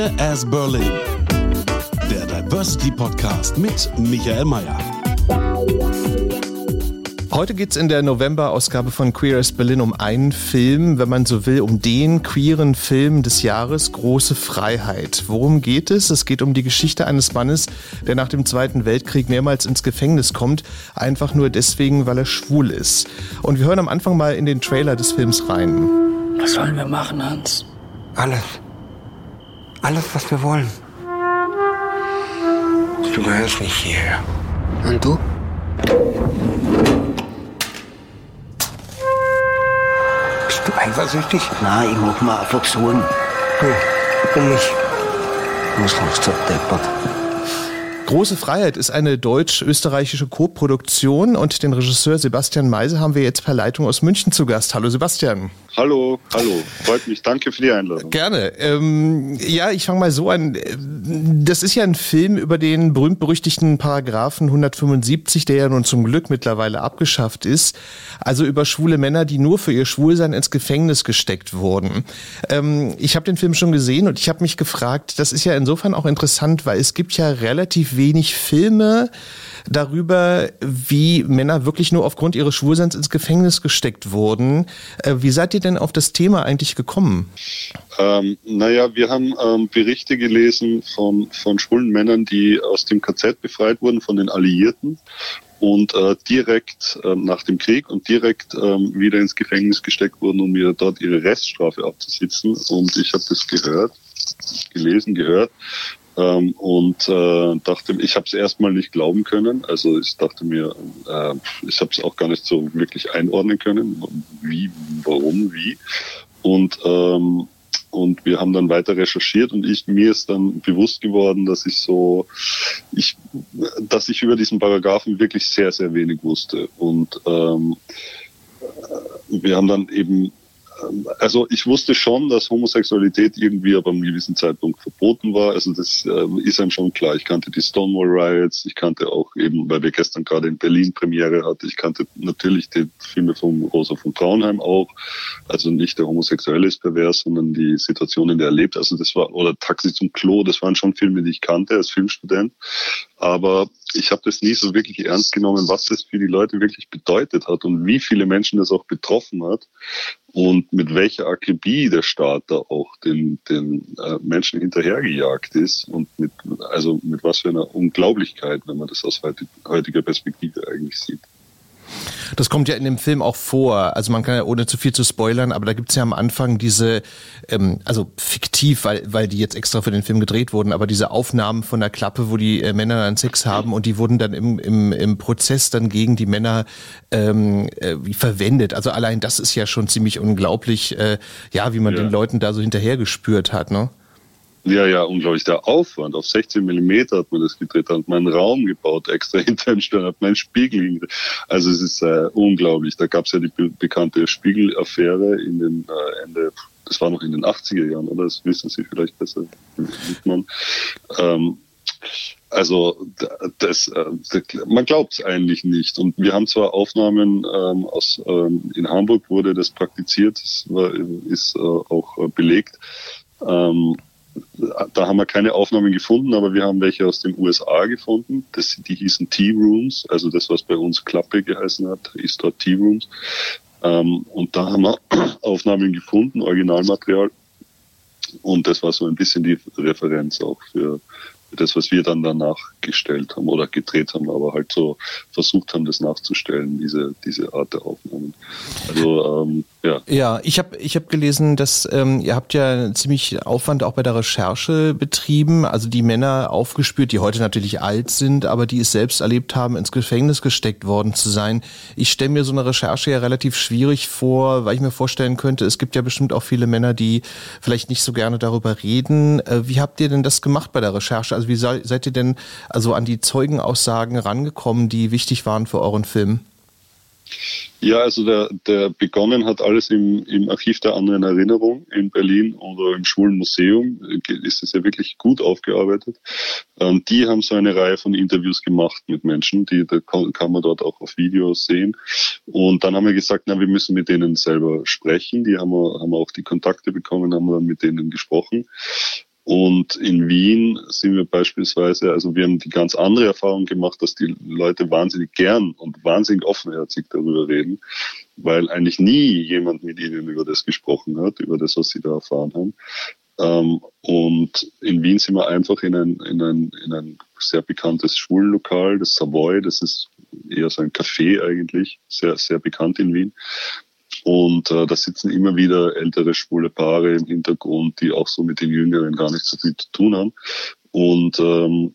Queer as Berlin. Der Diversity Podcast mit Michael Mayer. Heute geht es in der November-Ausgabe von Queer as Berlin um einen Film, wenn man so will, um den queeren Film des Jahres, Große Freiheit. Worum geht es? Es geht um die Geschichte eines Mannes, der nach dem Zweiten Weltkrieg mehrmals ins Gefängnis kommt, einfach nur deswegen, weil er schwul ist. Und wir hören am Anfang mal in den Trailer des Films rein. Was sollen wir machen, Hans? Alles. Alles, was wir wollen. Du gehörst nicht hierher. Und du? Bist du eifersüchtig? Nein, ich mach mir einfach Sorgen. Du, um mich. Was lachst du, deppert? Große Freiheit ist eine deutsch-österreichische Co-Produktion und den Regisseur Sebastian Meise haben wir jetzt per Leitung aus München zu Gast. Hallo Sebastian. Hallo, hallo. Freut mich. Danke für die Einladung. Gerne. Ähm, ja, ich fange mal so an. Das ist ja ein Film über den berühmt-berüchtigten Paragraphen 175, der ja nun zum Glück mittlerweile abgeschafft ist. Also über schwule Männer, die nur für ihr Schwulsein ins Gefängnis gesteckt wurden. Ähm, ich habe den Film schon gesehen und ich habe mich gefragt, das ist ja insofern auch interessant, weil es gibt ja relativ wenig Filme darüber, wie Männer wirklich nur aufgrund ihres Schwulseins ins Gefängnis gesteckt wurden. Äh, wie seid ihr denn auf das Thema eigentlich gekommen? Ähm, naja, wir haben ähm, Berichte gelesen von, von schwulen Männern, die aus dem KZ befreit wurden, von den Alliierten und äh, direkt äh, nach dem Krieg und direkt ähm, wieder ins Gefängnis gesteckt wurden, um mir dort ihre Reststrafe abzusitzen. Und ich habe das gehört, gelesen, gehört ähm, und äh, dachte, ich habe es erstmal nicht glauben können. Also ich dachte mir, äh, ich habe es auch gar nicht so wirklich einordnen können, wie, warum, wie. Und ähm, und wir haben dann weiter recherchiert und ich mir ist dann bewusst geworden, dass ich so ich dass ich über diesen Paragraphen wirklich sehr sehr wenig wusste und ähm, wir haben dann eben also ich wusste schon, dass Homosexualität irgendwie aber einem gewissen Zeitpunkt verboten war. Also das äh, ist einem schon klar. Ich kannte die Stonewall Riots, ich kannte auch eben, weil wir gestern gerade in Berlin Premiere hatten, ich kannte natürlich die Filme von Rosa von Traunheim auch. Also nicht der Homosexuelle ist pervers, sondern die Situation, in der er lebt. Also das war, oder Taxi zum Klo, das waren schon Filme, die ich kannte als Filmstudent. Aber ich habe das nie so wirklich ernst genommen, was das für die Leute wirklich bedeutet hat und wie viele Menschen das auch betroffen hat und mit welcher Akribie der Staat da auch den, den äh, Menschen hinterhergejagt ist und mit, also mit was für einer Unglaublichkeit, wenn man das aus heutiger Perspektive eigentlich sieht. Das kommt ja in dem Film auch vor. Also man kann ja ohne zu viel zu spoilern, aber da gibt's ja am Anfang diese, ähm, also fiktiv, weil, weil die jetzt extra für den Film gedreht wurden, aber diese Aufnahmen von der Klappe, wo die äh, Männer dann Sex haben und die wurden dann im, im, im Prozess dann gegen die Männer ähm, äh, verwendet. Also allein das ist ja schon ziemlich unglaublich, äh, ja, wie man ja. den Leuten da so hinterhergespürt hat, ne? Ja, ja, unglaublich. Der Aufwand. Auf 16 Millimeter hat man das gedreht, hat man einen Raum gebaut, extra hinter den Stern, hat man einen Spiegel hingedreht. Also es ist äh, unglaublich. Da gab es ja die be bekannte Spiegelaffäre in den äh, Ende, das war noch in den 80er Jahren, oder? Das wissen Sie vielleicht besser, man. Ähm, also das, äh, das man glaubt es eigentlich nicht. Und wir haben zwar Aufnahmen ähm, aus ähm, in Hamburg wurde das praktiziert, das war, ist äh, auch äh, belegt. Ähm, da haben wir keine Aufnahmen gefunden, aber wir haben welche aus den USA gefunden. Das, die hießen Tea-Rooms, also das, was bei uns Klappe geheißen hat, ist dort Tea-Rooms. Ähm, und da haben wir Aufnahmen gefunden, Originalmaterial. Und das war so ein bisschen die Referenz auch für, das, was wir dann danach gestellt haben oder gedreht haben, aber halt so versucht haben, das nachzustellen, diese, diese Art der Aufnahmen. Also ähm, ja. Ja, ich habe ich hab gelesen, dass ähm, ihr habt ja ziemlich Aufwand auch bei der Recherche betrieben, also die Männer aufgespürt, die heute natürlich alt sind, aber die es selbst erlebt haben, ins Gefängnis gesteckt worden zu sein. Ich stelle mir so eine Recherche ja relativ schwierig vor, weil ich mir vorstellen könnte, es gibt ja bestimmt auch viele Männer, die vielleicht nicht so gerne darüber reden. Äh, wie habt ihr denn das gemacht bei der Recherche? Also wie seid ihr denn also an die Zeugenaussagen rangekommen, die wichtig waren für euren Film? Ja, also der, der begonnen hat alles im, im Archiv der anderen Erinnerung in Berlin oder im Schwulen Museum. Ist es ja wirklich gut aufgearbeitet. Ähm, die haben so eine Reihe von Interviews gemacht mit Menschen, die da kann, man dort auch auf Videos sehen. Und dann haben wir gesagt, na, wir müssen mit denen selber sprechen. Die haben wir, haben wir auch die Kontakte bekommen, haben wir dann mit denen gesprochen. Und in Wien sind wir beispielsweise, also wir haben die ganz andere Erfahrung gemacht, dass die Leute wahnsinnig gern und wahnsinnig offenherzig darüber reden, weil eigentlich nie jemand mit ihnen über das gesprochen hat, über das, was sie da erfahren haben. Ähm, und in Wien sind wir einfach in ein, in ein, in ein sehr bekanntes Schwulenlokal, das Savoy, das ist eher so ein Café eigentlich, sehr, sehr bekannt in Wien. Und äh, da sitzen immer wieder ältere schwule Paare im Hintergrund, die auch so mit den Jüngeren gar nicht so viel zu tun haben. Und ähm,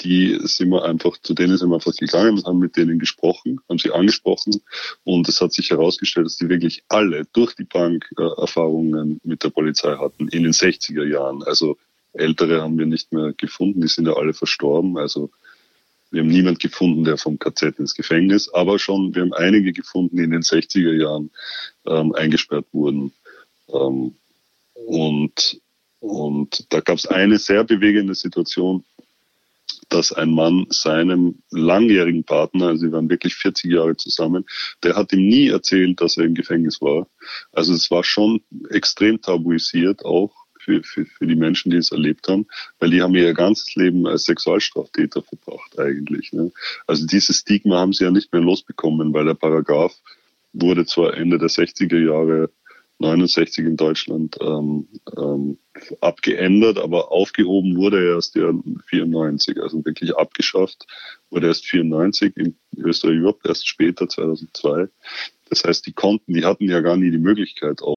die sind wir einfach, zu denen sind wir einfach gegangen haben mit denen gesprochen, haben sie angesprochen und es hat sich herausgestellt, dass die wirklich alle durch die Bank äh, Erfahrungen mit der Polizei hatten in den 60er Jahren. Also ältere haben wir nicht mehr gefunden, die sind ja alle verstorben. Also wir haben niemand gefunden, der vom KZ ins Gefängnis, aber schon, wir haben einige gefunden, die in den 60er Jahren ähm, eingesperrt wurden. Ähm, und, und da gab es eine sehr bewegende Situation, dass ein Mann seinem langjährigen Partner, also sie waren wirklich 40 Jahre zusammen, der hat ihm nie erzählt, dass er im Gefängnis war. Also es war schon extrem tabuisiert auch für, für, für die Menschen, die es erlebt haben, weil die haben ihr ganzes Leben als Sexualstraftäter verbracht eigentlich. Ne? Also dieses Stigma haben sie ja nicht mehr losbekommen, weil der Paragraph wurde zwar Ende der 60er Jahre 69 in Deutschland ähm, ähm, abgeändert, aber aufgehoben wurde er erst ja 94, also wirklich abgeschafft wurde erst 94, in Österreich überhaupt erst später, 2002. Das heißt, die konnten, die hatten ja gar nie die Möglichkeit auch.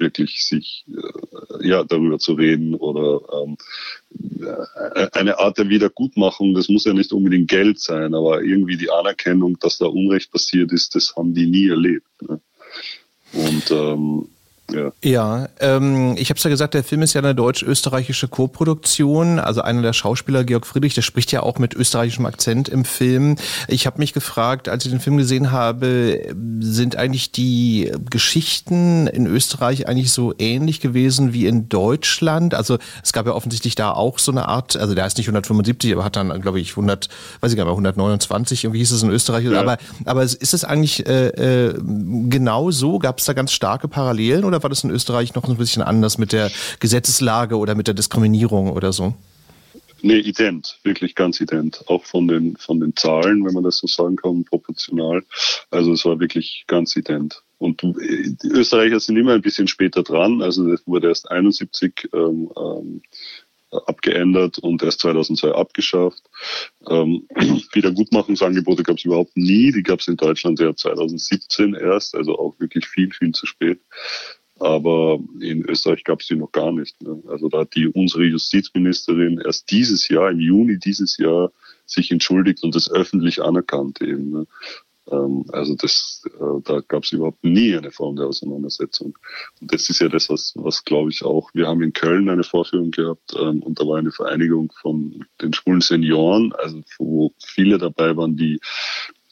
Wirklich sich äh, ja darüber zu reden oder ähm, äh, eine Art der Wiedergutmachung, das muss ja nicht unbedingt Geld sein, aber irgendwie die Anerkennung, dass da Unrecht passiert ist, das haben die nie erlebt. Ne? Und ähm, ja, ja ähm, ich habe es ja gesagt, der Film ist ja eine deutsch-österreichische Co-Produktion. Also einer der Schauspieler, Georg Friedrich, der spricht ja auch mit österreichischem Akzent im Film. Ich habe mich gefragt, als ich den Film gesehen habe, sind eigentlich die Geschichten in Österreich eigentlich so ähnlich gewesen wie in Deutschland? Also es gab ja offensichtlich da auch so eine Art, also der ist nicht 175, aber hat dann, glaube ich, 100, weiß ich gar nicht, 129, irgendwie hieß es in Österreich. Ja. Aber, aber ist es eigentlich äh, äh, genau so? Gab es da ganz starke Parallelen oder war das in Österreich noch ein bisschen anders mit der Gesetzeslage oder mit der Diskriminierung oder so? Nee, ident, wirklich ganz ident. Auch von den, von den Zahlen, wenn man das so sagen kann, proportional. Also es war wirklich ganz ident. Und die Österreicher sind immer ein bisschen später dran. Also das wurde erst 71 ähm, ähm, abgeändert und erst 2002 abgeschafft. Ähm, Wiedergutmachungsangebote gab es überhaupt nie. Die gab es in Deutschland ja 2017 erst, also auch wirklich viel, viel zu spät. Aber in Österreich gab es die noch gar nicht. Ne? Also da hat die unsere Justizministerin erst dieses Jahr, im Juni dieses Jahr, sich entschuldigt und das öffentlich anerkannt eben. Ne? Ähm, also das, äh, da gab es überhaupt nie eine Form der Auseinandersetzung. Und das ist ja das, was, was glaube ich auch. Wir haben in Köln eine Vorführung gehabt ähm, und da war eine Vereinigung von den schwulen Senioren, also wo viele dabei waren, die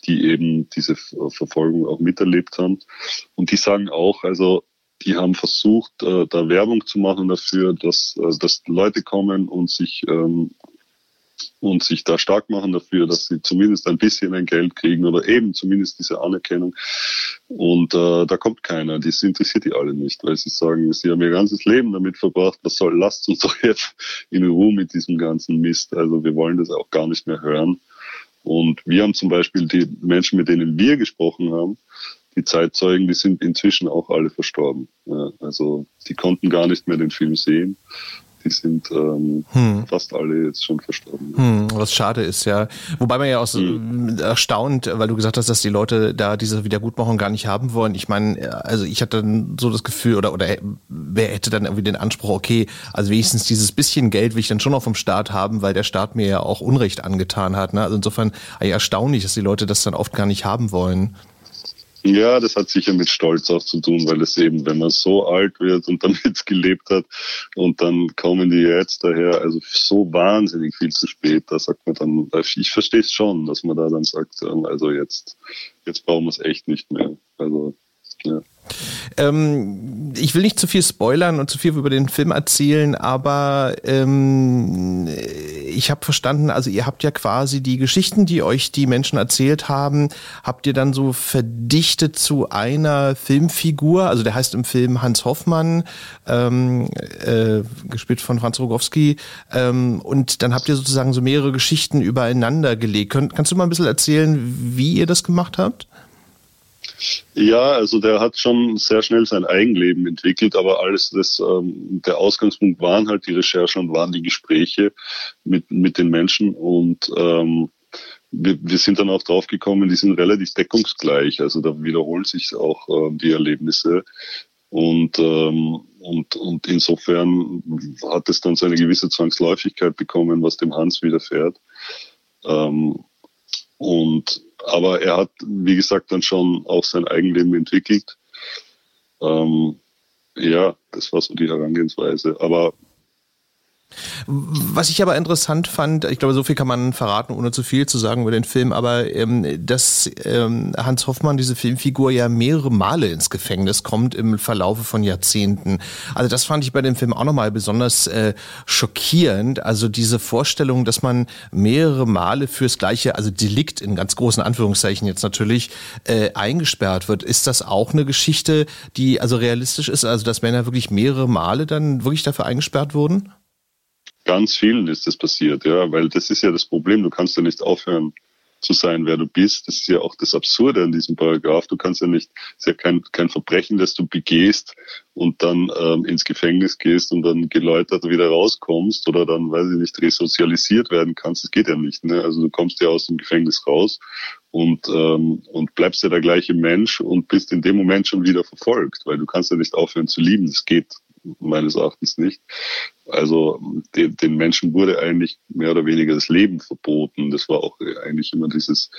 die eben diese Verfolgung auch miterlebt haben. Und die sagen auch, also die haben versucht, äh, da Werbung zu machen dafür, dass, äh, dass Leute kommen und sich ähm, und sich da stark machen dafür, dass sie zumindest ein bisschen ein Geld kriegen oder eben zumindest diese Anerkennung. Und äh, da kommt keiner. Das interessiert die alle nicht, weil sie sagen, sie haben ihr ganzes Leben damit verbracht. Was soll, lasst uns doch jetzt in Ruhe mit diesem ganzen Mist. Also wir wollen das auch gar nicht mehr hören. Und wir haben zum Beispiel die Menschen, mit denen wir gesprochen haben, die Zeitzeugen, die sind inzwischen auch alle verstorben. Ja, also die konnten gar nicht mehr den Film sehen. Die sind ähm, hm. fast alle jetzt schon verstorben. Hm, was schade ist, ja. Wobei man ja auch so hm. erstaunt, weil du gesagt hast, dass die Leute da diese Wiedergutmachung gar nicht haben wollen. Ich meine, also ich hatte dann so das Gefühl, oder, oder wer hätte dann irgendwie den Anspruch, okay, also wenigstens dieses bisschen Geld will ich dann schon noch vom Staat haben, weil der Staat mir ja auch Unrecht angetan hat. Ne? Also insofern erstaunlich, dass die Leute das dann oft gar nicht haben wollen. Ja, das hat sicher mit Stolz auch zu tun, weil es eben, wenn man so alt wird und damit gelebt hat und dann kommen die jetzt daher, also so wahnsinnig viel zu spät, da sagt man dann, ich verstehe es schon, dass man da dann sagt, also jetzt, jetzt brauchen wir es echt nicht mehr. Also, ja. Ähm, ich will nicht zu viel spoilern und zu viel über den Film erzählen, aber ähm, ich habe verstanden, also ihr habt ja quasi die Geschichten, die euch die Menschen erzählt haben, habt ihr dann so verdichtet zu einer Filmfigur. Also der heißt im Film Hans Hoffmann, ähm, äh, gespielt von Franz Rogowski. Ähm, und dann habt ihr sozusagen so mehrere Geschichten übereinander gelegt. Könnt, kannst du mal ein bisschen erzählen, wie ihr das gemacht habt? Ja, also der hat schon sehr schnell sein Eigenleben entwickelt, aber alles das, ähm, der Ausgangspunkt waren halt die Recherchen und waren die Gespräche mit, mit den Menschen und ähm, wir, wir sind dann auch drauf gekommen, die sind relativ deckungsgleich, also da wiederholen sich auch äh, die Erlebnisse und, ähm, und, und insofern hat es dann so eine gewisse Zwangsläufigkeit bekommen, was dem Hans widerfährt. Ähm, und aber er hat, wie gesagt, dann schon auch sein Eigenleben entwickelt. Ähm, ja, das war so die Herangehensweise. Aber was ich aber interessant fand, ich glaube, so viel kann man verraten, ohne zu viel zu sagen über den Film, aber ähm, dass ähm, Hans Hoffmann, diese Filmfigur, ja mehrere Male ins Gefängnis kommt im Verlaufe von Jahrzehnten. Also das fand ich bei dem Film auch nochmal besonders äh, schockierend. Also diese Vorstellung, dass man mehrere Male fürs gleiche, also Delikt in ganz großen Anführungszeichen jetzt natürlich, äh, eingesperrt wird. Ist das auch eine Geschichte, die also realistisch ist? Also dass Männer wirklich mehrere Male dann wirklich dafür eingesperrt wurden? Ganz vielen ist das passiert, ja, weil das ist ja das Problem. Du kannst ja nicht aufhören zu sein, wer du bist. Das ist ja auch das Absurde an diesem Paragraph. Du kannst ja nicht, es ist ja kein, kein Verbrechen, das du begehst und dann ähm, ins Gefängnis gehst und dann geläutert wieder rauskommst oder dann, weiß ich nicht, resozialisiert werden kannst. Das geht ja nicht. Ne? Also du kommst ja aus dem Gefängnis raus und, ähm, und bleibst ja der gleiche Mensch und bist in dem Moment schon wieder verfolgt, weil du kannst ja nicht aufhören zu lieben. Das geht meines Erachtens nicht. Also den, den Menschen wurde eigentlich mehr oder weniger das Leben verboten. Das war auch eigentlich immer dieses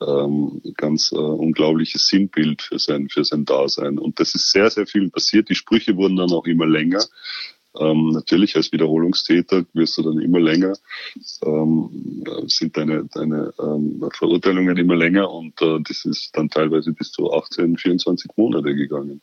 ähm, ganz äh, unglaubliches Sinnbild für sein, für sein Dasein. Und das ist sehr, sehr viel passiert. Die Sprüche wurden dann auch immer länger. Ähm, natürlich als Wiederholungstäter wirst du dann immer länger, ähm, sind deine, deine ähm, Verurteilungen immer länger und äh, das ist dann teilweise bis zu 18, 24 Monate gegangen.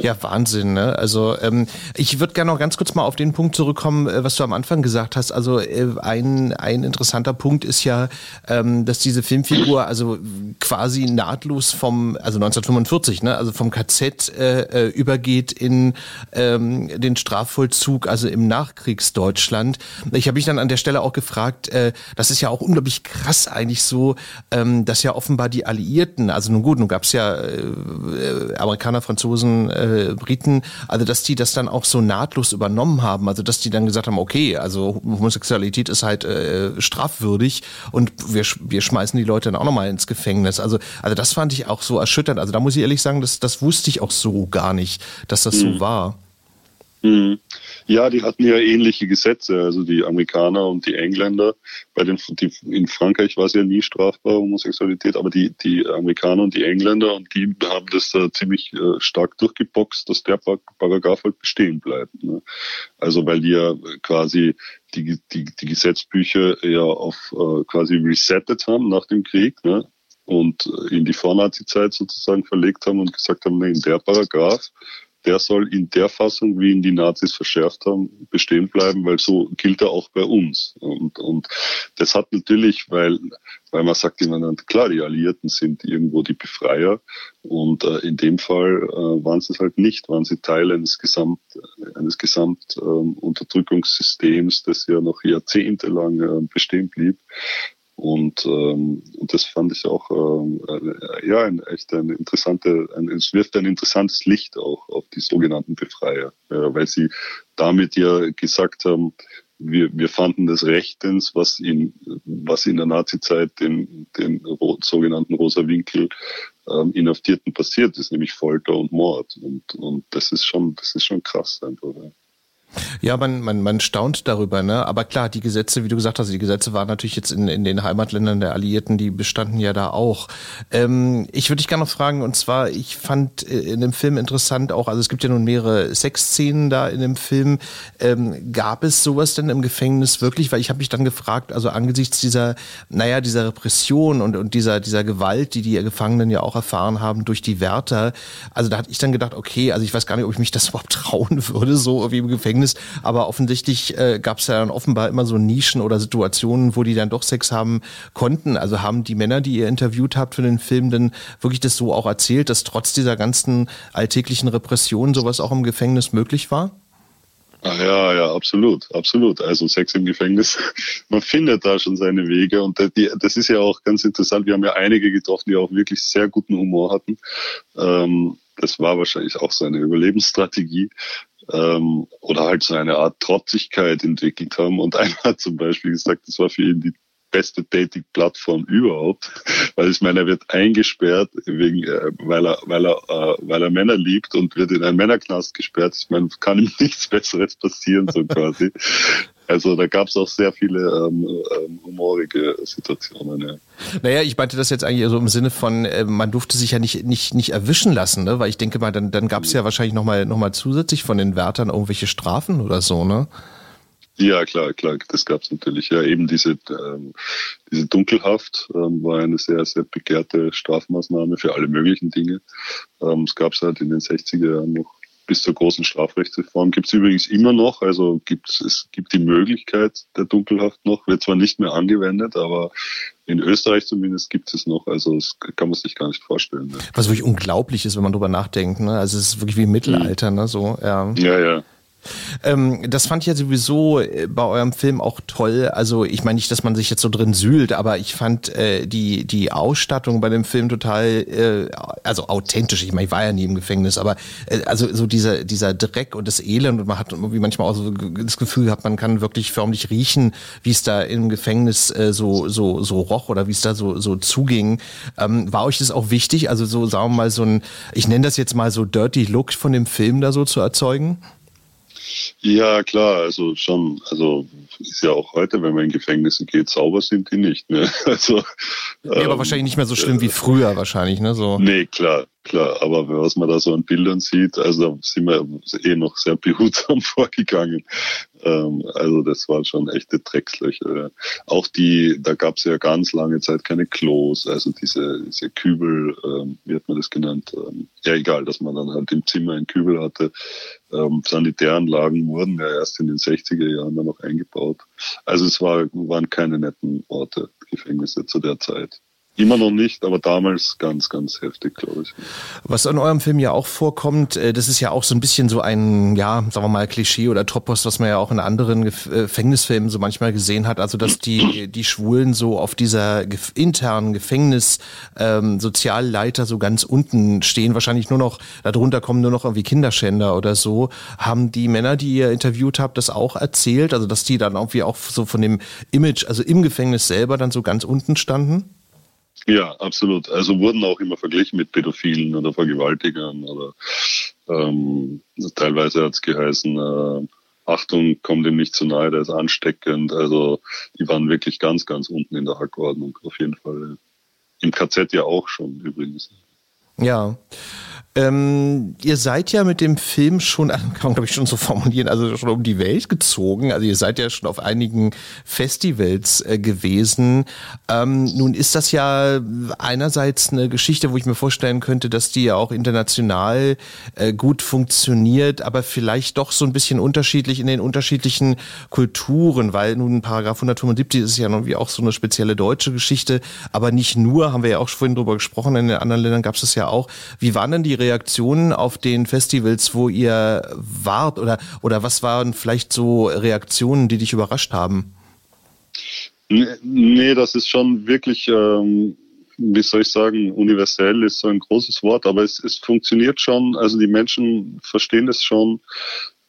Ja, Wahnsinn. Ne? Also ähm, ich würde gerne noch ganz kurz mal auf den Punkt zurückkommen, äh, was du am Anfang gesagt hast. Also äh, ein, ein interessanter Punkt ist ja, ähm, dass diese Filmfigur also quasi nahtlos vom, also 1945, ne, also vom KZ äh, äh, übergeht in ähm, den Strafvollzug, also im Nachkriegsdeutschland. Ich habe mich dann an der Stelle auch gefragt, äh, das ist ja auch unglaublich krass eigentlich so, ähm, dass ja offenbar die Alliierten, also nun gut, nun gab es ja äh, Amerikaner, Franzosen, Franzosen, äh, Briten, also dass die das dann auch so nahtlos übernommen haben, also dass die dann gesagt haben, okay, also Homosexualität ist halt äh, strafwürdig und wir, wir schmeißen die Leute dann auch nochmal ins Gefängnis. Also, also das fand ich auch so erschütternd. Also da muss ich ehrlich sagen, das, das wusste ich auch so gar nicht, dass das mhm. so war. Mhm. Ja, die hatten ja ähnliche Gesetze, also die Amerikaner und die Engländer. Bei den, die, in Frankreich war es ja nie strafbar, Homosexualität, aber die, die Amerikaner und die Engländer und die haben das äh, ziemlich äh, stark durchgeboxt, dass der Paragraph halt bestehen bleibt. Ne? Also weil die ja quasi die, die, die Gesetzbücher ja auf äh, quasi resettet haben nach dem Krieg, ne? und in die Vornazi-Zeit sozusagen verlegt haben und gesagt haben, nee, in der Paragraph der soll in der Fassung, wie ihn die Nazis verschärft haben, bestehen bleiben, weil so gilt er auch bei uns. Und, und das hat natürlich, weil, weil man sagt immer, klar, die Alliierten sind irgendwo die Befreier und äh, in dem Fall äh, waren sie es halt nicht, waren sie Teil eines Gesamt, eines Gesamt äh, Unterdrückungssystems, das ja noch jahrzehntelang äh, bestehen blieb. Und, ähm, und das fand ich auch ähm, äh, ja ein, echt ein interessante, ein, es wirft ein interessantes Licht auch auf die sogenannten Befreier, ja, weil sie damit ja gesagt haben, wir, wir fanden das rechtens, was in, was in der Nazizeit den, den sogenannten Rosa Winkel ähm, Inhaftierten passiert ist, nämlich Folter und Mord. Und, und das ist schon, das ist schon krass einfach. Ja. Ja, man, man, man staunt darüber, ne? Aber klar, die Gesetze, wie du gesagt hast, die Gesetze waren natürlich jetzt in, in den Heimatländern der Alliierten, die bestanden ja da auch. Ähm, ich würde dich gerne noch fragen, und zwar, ich fand äh, in dem Film interessant auch, also es gibt ja nun mehrere Sexszenen da in dem Film. Ähm, gab es sowas denn im Gefängnis wirklich? Weil ich habe mich dann gefragt, also angesichts dieser, naja, dieser Repression und, und dieser, dieser Gewalt, die die Gefangenen ja auch erfahren haben durch die Wärter, also da hatte ich dann gedacht, okay, also ich weiß gar nicht, ob ich mich das überhaupt trauen würde, so irgendwie im Gefängnis Gefängnis. Aber offensichtlich äh, gab es ja dann offenbar immer so Nischen oder Situationen, wo die dann doch Sex haben konnten. Also haben die Männer, die ihr interviewt habt für den Film, denn wirklich das so auch erzählt, dass trotz dieser ganzen alltäglichen Repressionen sowas auch im Gefängnis möglich war? Ach ja, ja, absolut, absolut. Also Sex im Gefängnis, man findet da schon seine Wege und das ist ja auch ganz interessant. Wir haben ja einige getroffen, die auch wirklich sehr guten Humor hatten. Ähm, das war wahrscheinlich auch so eine Überlebensstrategie ähm, oder halt so eine Art Trotzigkeit entwickelt haben. Und einer hat zum Beispiel gesagt, das war für ihn die beste Dating-Plattform überhaupt, weil ich meine, er wird eingesperrt wegen, äh, weil er, weil er, äh, weil er Männer liebt und wird in einen Männerknast gesperrt. Ich meine, kann ihm nichts Besseres passieren, so quasi. Also da gab es auch sehr viele ähm, ähm, humorige Situationen. Ja. Naja, ich meinte das jetzt eigentlich so im Sinne von, äh, man durfte sich ja nicht nicht nicht erwischen lassen, ne? Weil ich denke mal, dann dann gab es ja wahrscheinlich noch mal noch mal zusätzlich von den Wärtern irgendwelche Strafen oder so, ne? Ja, klar, klar, das gab es natürlich. Ja, eben diese, ähm, diese Dunkelhaft ähm, war eine sehr, sehr begehrte Strafmaßnahme für alle möglichen Dinge. Ähm, es gab es halt in den 60er Jahren noch bis zur großen Strafrechtsreform. Gibt es übrigens immer noch, also gibt es gibt die Möglichkeit der Dunkelhaft noch, wird zwar nicht mehr angewendet, aber in Österreich zumindest gibt es noch, also das kann man sich gar nicht vorstellen. Ne? Was wirklich unglaublich ist, wenn man drüber nachdenkt. Ne? Also es ist wirklich wie im Mittelalter, ne? So, ja. Ja, ja. Ähm, das fand ich ja sowieso äh, bei eurem Film auch toll. Also ich meine nicht, dass man sich jetzt so drin sühlt, aber ich fand äh, die, die Ausstattung bei dem Film total, äh, also authentisch. Ich meine, ich war ja nie im Gefängnis, aber äh, also so dieser, dieser Dreck und das Elend und man hat irgendwie manchmal auch so das Gefühl gehabt, man kann wirklich förmlich riechen, wie es da im Gefängnis äh, so, so, so roch oder wie es da so, so zuging. Ähm, war euch das auch wichtig? Also so, sagen wir mal, so ein, ich nenne das jetzt mal so Dirty Look von dem Film da so zu erzeugen? Ja, klar, also schon, also ist ja auch heute, wenn man in Gefängnisse geht, sauber sind die nicht. Ne? Also, nee, aber ähm, wahrscheinlich nicht mehr so schlimm äh, wie früher wahrscheinlich, ne? So. Nee, klar, klar. Aber was man da so an Bildern sieht, also sind wir eh noch sehr behutsam vorgegangen. Ähm, also das waren schon echte Dreckslöcher. Auch die, da gab es ja ganz lange Zeit keine Klos, also diese, diese Kübel, ähm, wie hat man das genannt? Ähm, ja, egal, dass man dann halt im Zimmer einen Kübel hatte. Ähm, Sanitäranlagen wurden ja erst in den 60er Jahren dann noch eingebaut. Also es war, waren keine netten Orte, Gefängnisse zu der Zeit. Immer noch nicht, aber damals ganz, ganz heftig, glaube ich. Was in eurem Film ja auch vorkommt, äh, das ist ja auch so ein bisschen so ein, ja, sagen wir mal, Klischee oder Topos, was man ja auch in anderen äh, Gefängnisfilmen so manchmal gesehen hat. Also, dass die, die Schwulen so auf dieser internen Gefängnis ähm, so ganz unten stehen. Wahrscheinlich nur noch, darunter kommen nur noch irgendwie Kinderschänder oder so. Haben die Männer, die ihr interviewt habt, das auch erzählt? Also, dass die dann irgendwie auch so von dem Image, also im Gefängnis selber dann so ganz unten standen? Ja, absolut. Also wurden auch immer verglichen mit Pädophilen oder Vergewaltigern oder ähm, teilweise hat es geheißen, äh, Achtung, komm dem nicht zu nahe, der ist ansteckend. Also die waren wirklich ganz, ganz unten in der Hackordnung, auf jeden Fall. Im KZ ja auch schon übrigens. Ja. Ähm, ihr seid ja mit dem Film schon, kann man glaube ich schon so formulieren, also schon um die Welt gezogen. Also ihr seid ja schon auf einigen Festivals äh, gewesen. Ähm, nun ist das ja einerseits eine Geschichte, wo ich mir vorstellen könnte, dass die ja auch international äh, gut funktioniert, aber vielleicht doch so ein bisschen unterschiedlich in den unterschiedlichen Kulturen, weil nun Paragraph 175 ist ja nun wie auch so eine spezielle deutsche Geschichte, aber nicht nur, haben wir ja auch vorhin drüber gesprochen, in den anderen Ländern gab es das ja auch. Wie waren denn die Reaktionen auf den Festivals, wo ihr wart? Oder, oder was waren vielleicht so Reaktionen, die dich überrascht haben? Nee, das ist schon wirklich, ähm, wie soll ich sagen, universell ist so ein großes Wort, aber es, es funktioniert schon. Also die Menschen verstehen es schon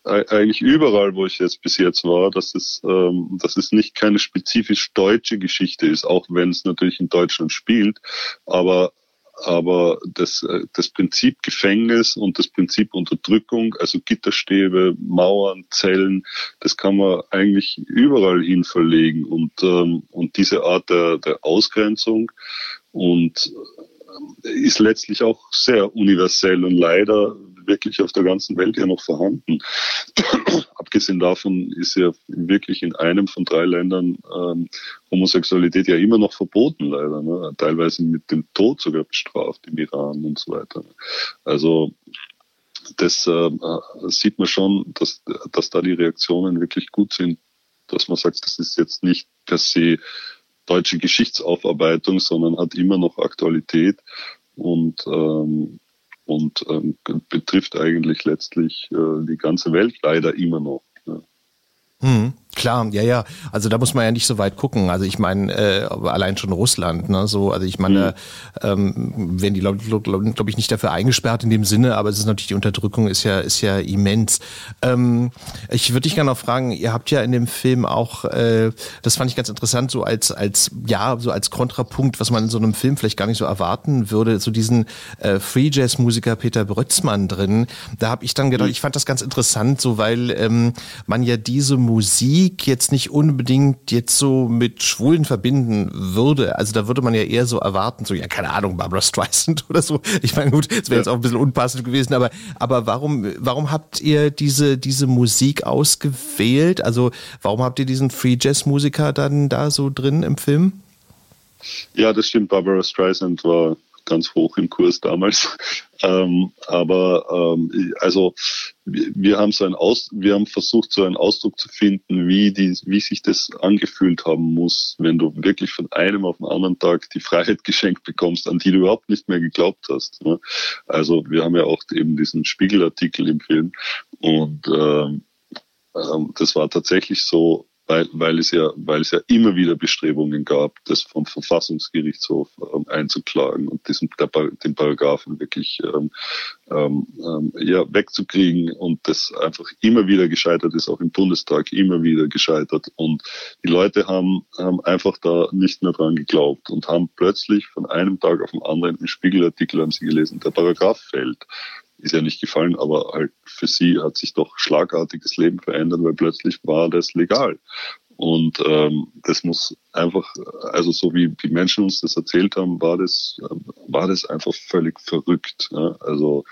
eigentlich überall, wo ich jetzt bis jetzt war, dass es, ähm, dass es nicht keine spezifisch deutsche Geschichte ist, auch wenn es natürlich in Deutschland spielt. Aber aber das, äh, das Prinzip Gefängnis und das Prinzip Unterdrückung, also Gitterstäbe, Mauern, Zellen, das kann man eigentlich überall hin verlegen. Und, ähm, und diese Art der, der Ausgrenzung und äh, ist letztlich auch sehr universell und leider wirklich auf der ganzen Welt ja noch vorhanden. Abgesehen davon ist ja wirklich in einem von drei Ländern ähm, Homosexualität ja immer noch verboten, leider. Ne? Teilweise mit dem Tod sogar bestraft im Iran und so weiter. Also das äh, sieht man schon, dass, dass da die Reaktionen wirklich gut sind, dass man sagt, das ist jetzt nicht per se deutsche Geschichtsaufarbeitung, sondern hat immer noch Aktualität und ähm, und ähm, betrifft eigentlich letztlich äh, die ganze Welt leider immer noch. Ja. Hm. Klar, ja, ja. Also da muss man ja nicht so weit gucken. Also ich meine, äh, allein schon Russland, ne? So, also ich meine, mhm. ähm, werden die Leute, glaube glaub ich, nicht dafür eingesperrt in dem Sinne, aber es ist natürlich die Unterdrückung ist ja, ist ja immens. Ähm, ich würde dich gerne noch fragen, ihr habt ja in dem Film auch, äh, das fand ich ganz interessant, so als, als, ja, so als Kontrapunkt, was man in so einem Film vielleicht gar nicht so erwarten würde, so diesen äh, Free Jazz Musiker Peter Brötzmann drin. Da habe ich dann gedacht, mhm. ich fand das ganz interessant, so weil ähm, man ja diese Musik Musik jetzt nicht unbedingt jetzt so mit Schwulen verbinden würde. Also da würde man ja eher so erwarten, so, ja, keine Ahnung, Barbara Streisand oder so. Ich meine, gut, das wäre jetzt auch ein bisschen unpassend gewesen, aber, aber warum, warum habt ihr diese, diese Musik ausgewählt? Also warum habt ihr diesen Free Jazz Musiker dann da so drin im Film? Ja, das stimmt. Barbara Streisand war ganz hoch im Kurs damals. ähm, aber ähm, also wir, haben so ein Aus, wir haben versucht, so einen Ausdruck zu finden, wie die, wie sich das angefühlt haben muss, wenn du wirklich von einem auf den anderen Tag die Freiheit geschenkt bekommst, an die du überhaupt nicht mehr geglaubt hast. Ne? Also wir haben ja auch eben diesen Spiegelartikel im Film und ähm, ähm, das war tatsächlich so weil, weil, es ja, weil es ja immer wieder Bestrebungen gab, das vom Verfassungsgerichtshof ähm, einzuklagen und diesen, der, den Paragraphen wirklich ähm, ähm, ähm, ja, wegzukriegen und das einfach immer wieder gescheitert ist, auch im Bundestag immer wieder gescheitert. Und die Leute haben, haben einfach da nicht mehr dran geglaubt und haben plötzlich von einem Tag auf den anderen im Spiegelartikel haben sie gelesen, der Paragraph fällt ist ja nicht gefallen, aber halt für sie hat sich doch schlagartiges Leben verändert, weil plötzlich war das legal. Und ähm, das muss einfach, also so wie die Menschen uns das erzählt haben, war das, war das einfach völlig verrückt. Ja? Also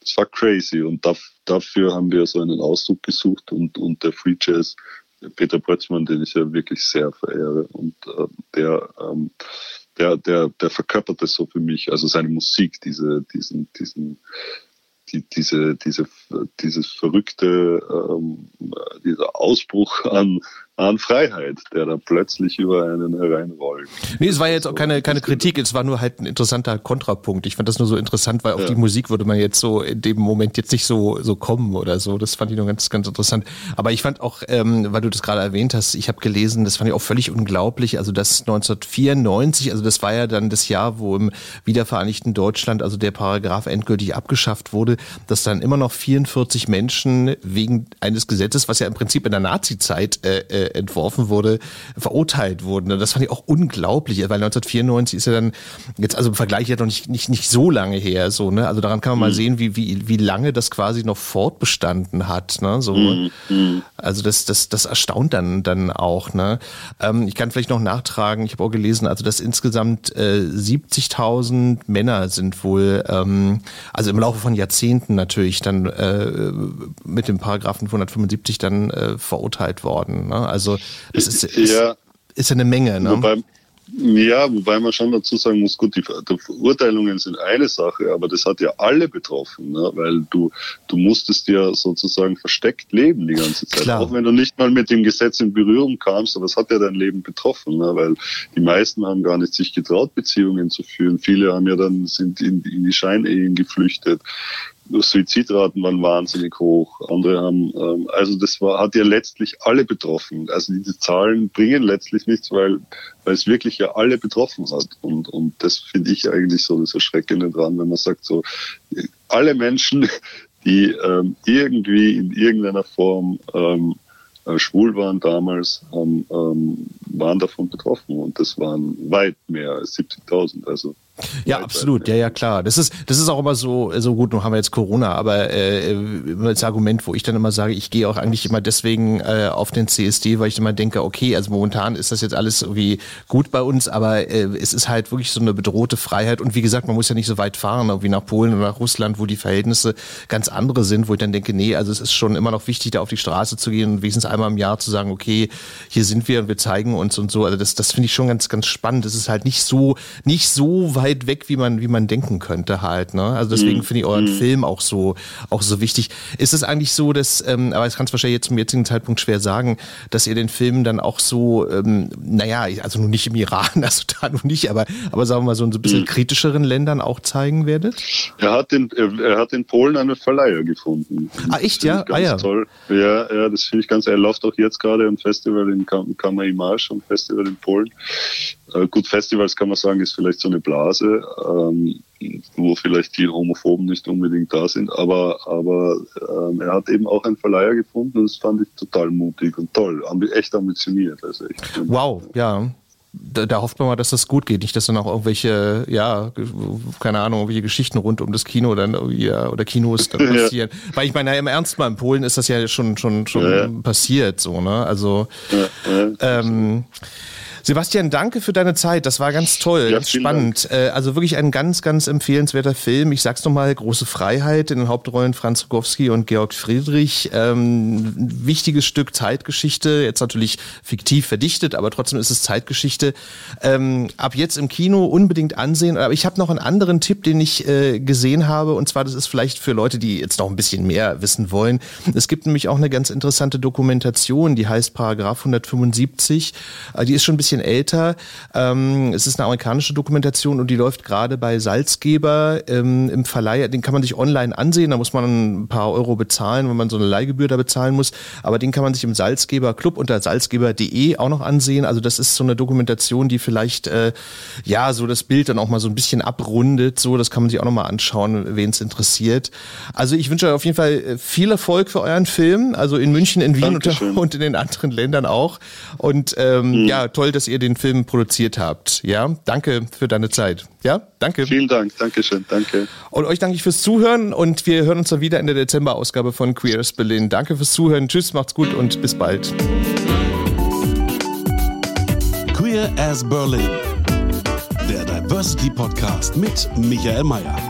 das war crazy und da, dafür haben wir so einen Ausdruck gesucht und, und der Free Jazz, Peter Brötzmann, den ich ja wirklich sehr verehre und äh, der, ähm, der, der, der verkörpert das so für mich, also seine Musik, diese, diesen, diesen, die, diese, diese, dieses verrückte, ähm, dieser Ausbruch an, an Freiheit, der da plötzlich über einen hereinrollt. Nee, es war jetzt auch keine, keine Kritik, es war nur halt ein interessanter Kontrapunkt. Ich fand das nur so interessant, weil auf ja. die Musik würde man jetzt so in dem Moment jetzt nicht so, so kommen oder so. Das fand ich nur ganz, ganz interessant. Aber ich fand auch, ähm, weil du das gerade erwähnt hast, ich habe gelesen, das fand ich auch völlig unglaublich. Also das 1994, also das war ja dann das Jahr, wo im wiedervereinigten Deutschland, also der Paragraph endgültig abgeschafft wurde, dass dann immer noch 44 Menschen wegen eines Gesetzes, was ja im Prinzip in der Nazi-Zeit äh, äh entworfen wurde, verurteilt wurden. Und das fand ich auch unglaublich, weil 1994 ist ja dann, jetzt also im Vergleich ja noch nicht, nicht, nicht so lange her, so, ne? Also daran kann man mhm. mal sehen, wie, wie, wie lange das quasi noch fortbestanden hat, ne? So. Mhm. mhm. Also das, das, das erstaunt dann, dann auch, ne? Ähm, ich kann vielleicht noch nachtragen, ich habe auch gelesen, also dass insgesamt äh, 70.000 Männer sind wohl, ähm, also im Laufe von Jahrzehnten natürlich dann äh, mit dem Paragraphen 175 dann äh, verurteilt worden. Ne? Also es ist, ist, ja, ist eine Menge. Ne? Wobei, ja, wobei man schon dazu sagen muss, gut, die, die, Verurteilungen sind eine Sache, aber das hat ja alle betroffen, ne? weil du, du musstest ja sozusagen versteckt leben die ganze Zeit. Klar. Auch wenn du nicht mal mit dem Gesetz in Berührung kamst, aber es hat ja dein Leben betroffen, ne? weil die meisten haben gar nicht sich getraut, Beziehungen zu führen. Viele haben ja dann, sind in, in die Scheinehen geflüchtet. Suizidraten waren wahnsinnig hoch. Andere haben, ähm, also das war, hat ja letztlich alle betroffen. Also diese Zahlen bringen letztlich nichts, weil, weil es wirklich ja alle betroffen hat. Und, und das finde ich eigentlich so das Erschreckende dran, wenn man sagt so, alle Menschen, die ähm, irgendwie in irgendeiner Form ähm, äh, schwul waren damals, haben, ähm, waren davon betroffen. Und das waren weit mehr als 70.000. Also Ja, absolut. Ja, ja, klar. Das ist, das ist auch immer so, so gut. Nun haben wir jetzt Corona, aber äh, das Argument, wo ich dann immer sage, ich gehe auch eigentlich immer deswegen äh, auf den CSD, weil ich immer denke, okay, also momentan ist das jetzt alles irgendwie gut bei uns, aber äh, es ist halt wirklich so eine bedrohte Freiheit. Und wie gesagt, man muss ja nicht so weit fahren, irgendwie nach Polen oder nach Russland, wo die Verhältnisse ganz andere sind, wo ich dann denke, nee, also es ist schon immer noch wichtig, da auf die Straße zu gehen und wenigstens einmal im Jahr zu sagen, okay, hier sind wir und wir zeigen uns und so. Also das, das finde ich schon ganz, ganz spannend. Es ist halt nicht so, nicht so weit weg, wie man, wie man denken könnte halt. Ne? Also deswegen mhm. finde ich euren mhm. Film auch so, auch so wichtig. Ist es eigentlich so, dass, ähm, aber ich kann es wahrscheinlich jetzt zum jetzigen Zeitpunkt schwer sagen, dass ihr den Film dann auch so, ähm, naja, also nun nicht im Iran, also da nun nicht, aber, aber sagen wir mal so ein bisschen mhm. kritischeren Ländern auch zeigen werdet? Er hat in, er hat in Polen einen Verleiher gefunden. Ah, echt, ja? Ah, ja. Toll. Ja, ja, das finde ich ganz, er läuft auch jetzt gerade im Festival in Kam Kammer Image, ein Festival in Polen. Äh, gut, Festivals kann man sagen, ist vielleicht so eine Blase, ähm, wo vielleicht die Homophoben nicht unbedingt da sind, aber, aber ähm, er hat eben auch einen Verleiher gefunden und das fand ich total mutig und toll, echt ambitioniert. Also echt, wow, ja da, da, hofft man mal, dass das gut geht. Nicht, dass dann auch irgendwelche, ja, keine Ahnung, irgendwelche Geschichten rund um das Kino dann irgendwie, ja, oder Kinos dann passieren. Ja. Weil ich meine, im Ernst mal, in Polen ist das ja schon, schon, schon ja. passiert, so, ne? Also, ähm, Sebastian, danke für deine Zeit. Das war ganz toll, ja, ganz spannend. Dank. Äh, also wirklich ein ganz, ganz empfehlenswerter Film. Ich sag's nochmal, große Freiheit in den Hauptrollen Franz Rogowski und Georg Friedrich. Ähm, wichtiges Stück Zeitgeschichte, jetzt natürlich fiktiv verdichtet, aber trotzdem ist es Zeitgeschichte. Ähm, ab jetzt im Kino unbedingt ansehen. Aber ich habe noch einen anderen Tipp, den ich äh, gesehen habe. Und zwar, das ist vielleicht für Leute, die jetzt noch ein bisschen mehr wissen wollen. Es gibt nämlich auch eine ganz interessante Dokumentation, die heißt Paragraph 175. Äh, die ist schon ein bisschen bisschen älter. Ähm, es ist eine amerikanische Dokumentation und die läuft gerade bei Salzgeber ähm, im Verleih. Den kann man sich online ansehen. Da muss man ein paar Euro bezahlen, wenn man so eine Leihgebühr da bezahlen muss. Aber den kann man sich im Salzgeber Club unter salzgeber.de auch noch ansehen. Also das ist so eine Dokumentation, die vielleicht äh, ja so das Bild dann auch mal so ein bisschen abrundet. So, das kann man sich auch noch mal anschauen, wen es interessiert. Also ich wünsche euch auf jeden Fall äh, viel Erfolg für euren Film. Also in München, in Wien und, und, in den anderen Ländern auch. Und ähm, mhm. ja, toll, dass dass ihr den Film produziert habt. Ja, danke für deine Zeit. Ja, danke. Vielen Dank, danke schön, danke. Und euch danke ich fürs Zuhören und wir hören uns dann wieder in der Dezember-Ausgabe von Queers Berlin. Danke fürs Zuhören. Tschüss, macht's gut und bis bald. Queer as Berlin. Der Diversity Podcast mit Michael Mayer.